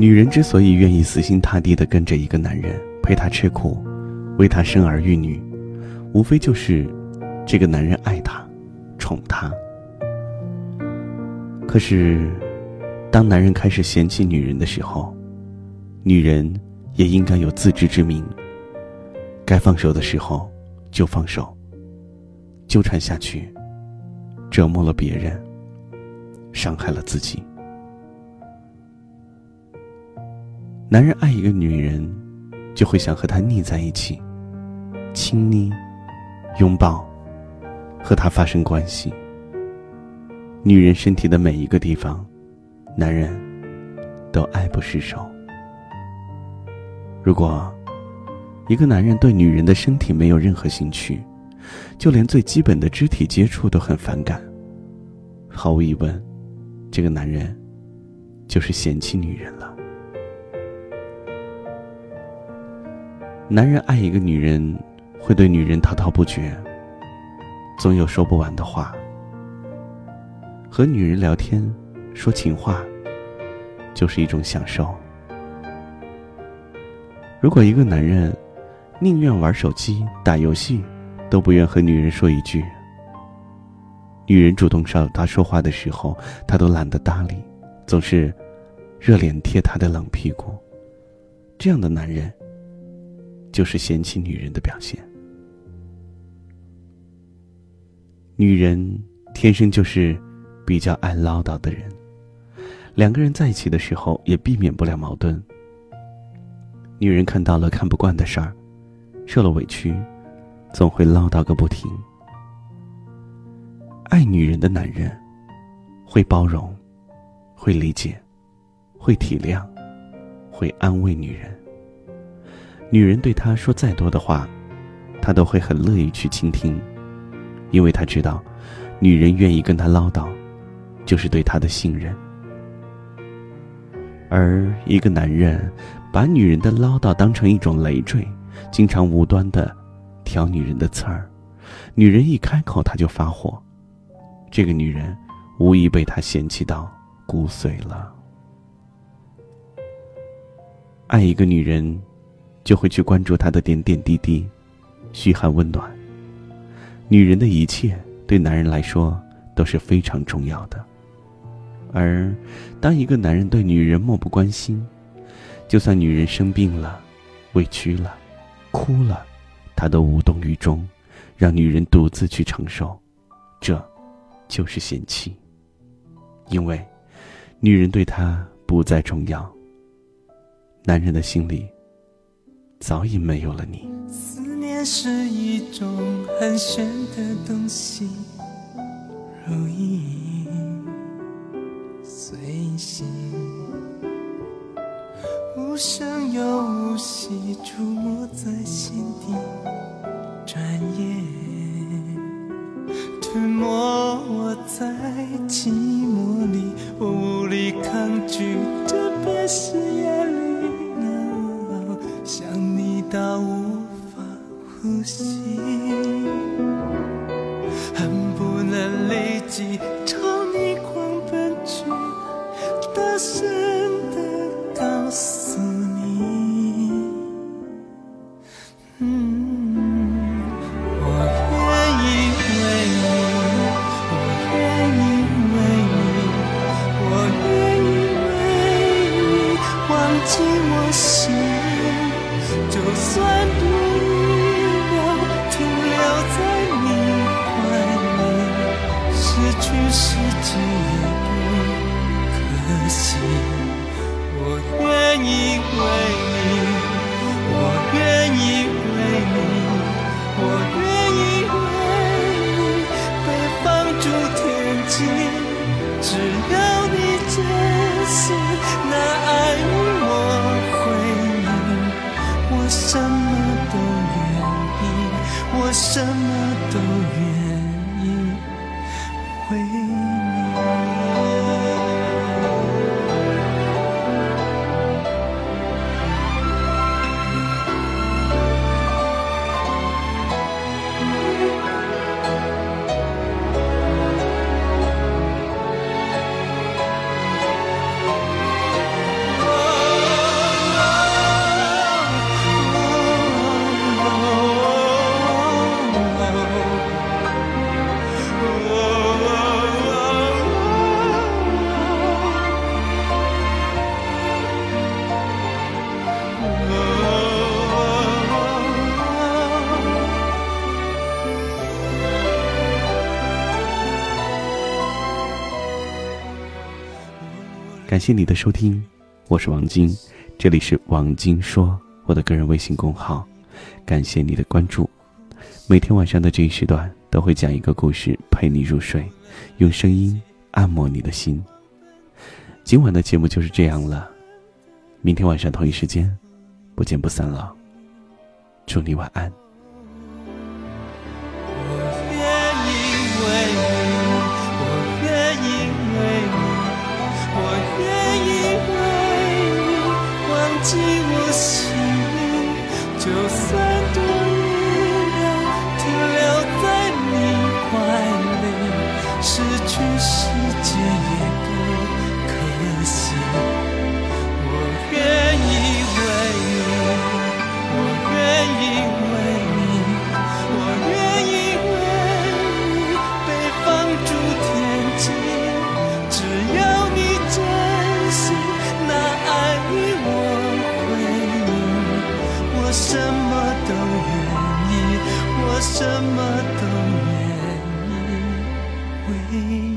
女人之所以愿意死心塌地的跟着一个男人，陪他吃苦，为他生儿育女，无非就是这个男人爱她，宠她。可是，当男人开始嫌弃女人的时候，女人也应该有自知之明。该放手的时候就放手。纠缠下去，折磨了别人，伤害了自己。男人爱一个女人，就会想和她腻在一起，亲昵、拥抱，和她发生关系。女人身体的每一个地方，男人都爱不释手。如果一个男人对女人的身体没有任何兴趣，就连最基本的肢体接触都很反感，毫无疑问，这个男人就是嫌弃女人了。男人爱一个女人，会对女人滔滔不绝，总有说不完的话。和女人聊天，说情话，就是一种享受。如果一个男人宁愿玩手机、打游戏，都不愿和女人说一句，女人主动找他说话的时候，他都懒得搭理，总是热脸贴他的冷屁股，这样的男人。就是嫌弃女人的表现。女人天生就是比较爱唠叨的人，两个人在一起的时候也避免不了矛盾。女人看到了看不惯的事儿，受了委屈，总会唠叨个不停。爱女人的男人会包容，会理解，会体谅，会安慰女人。女人对他说再多的话，他都会很乐意去倾听，因为他知道，女人愿意跟他唠叨，就是对他的信任。而一个男人把女人的唠叨当成一种累赘，经常无端的挑女人的刺儿，女人一开口他就发火，这个女人无疑被他嫌弃到骨髓了。爱一个女人。就会去关注他的点点滴滴，嘘寒问暖。女人的一切对男人来说都是非常重要的，而当一个男人对女人漠不关心，就算女人生病了、委屈了、哭了，他都无动于衷，让女人独自去承受，这，就是嫌弃。因为，女人对他不再重要。男人的心里。早已没有了你。思念是一种很玄的东西，如影随形，无声又无息，触摸在心底，心，恨不能立即朝你狂奔去，大声去世界也不可惜。我愿意为你，我愿意为你，我愿意为你被放逐天际，只要你真心，谢你的收听，我是王晶，这里是王晶说，我的个人微信公号。感谢你的关注，每天晚上的这一时段都会讲一个故事陪你入睡，用声音按摩你的心。今晚的节目就是这样了，明天晚上同一时间，不见不散了。祝你晚安。pain.